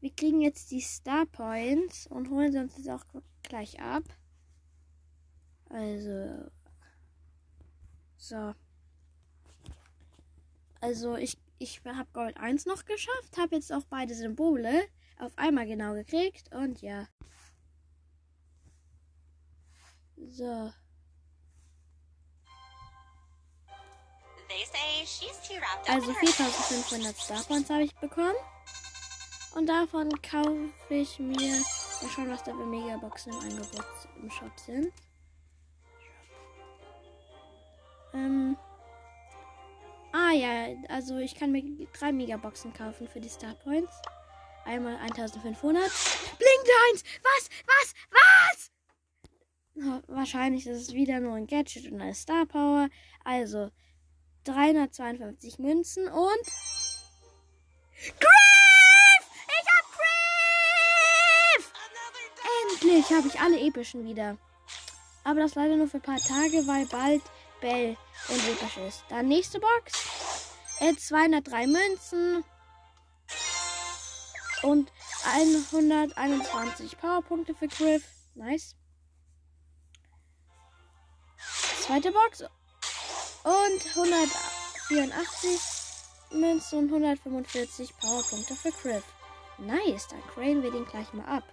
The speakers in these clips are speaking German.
wir kriegen jetzt die Star Points und holen sie uns jetzt auch gleich ab. Also. So. Also ich, ich habe Gold 1 noch geschafft, habe jetzt auch beide Symbole auf einmal genau gekriegt und ja. So. Also 4500 Star Points habe ich bekommen. Und davon kaufe ich mir mal schauen, was da für Megaboxen im Angebot im Shop sind. Ähm. Ah ja, also ich kann mir drei Megaboxen kaufen für die Star Points. Einmal 1500. Blinkt eins! Was? Was? Was? Wahrscheinlich ist es wieder nur ein Gadget und eine Star Power. Also 352 Münzen und. Endlich habe ich alle epischen wieder. Aber das leider nur für ein paar Tage, weil bald Bell und episch ist. Dann nächste Box. Äh, 203 Münzen. Und 121 Powerpunkte für Griff. Nice. Zweite Box. Und 184 Münzen und 145 Powerpunkte für Griff. Nice, dann cranen wir den gleich mal ab.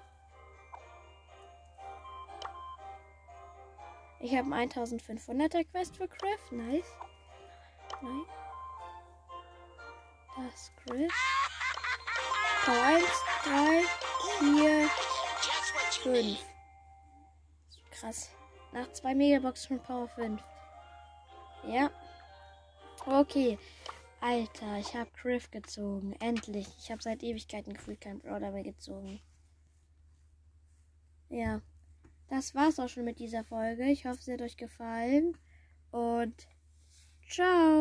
Ich habe einen 1500er Quest für Griff. Nice. Nice. Das Griff. Power 1, 3, 4, 5. Krass. Nach zwei Megaboxen von Power 5. Ja. Okay. Alter, ich habe Griff gezogen. Endlich. Ich habe seit Ewigkeiten gefühlt kein Brawler mehr gezogen. Ja. Das war's auch schon mit dieser Folge. Ich hoffe, sie hat euch gefallen. Und ciao.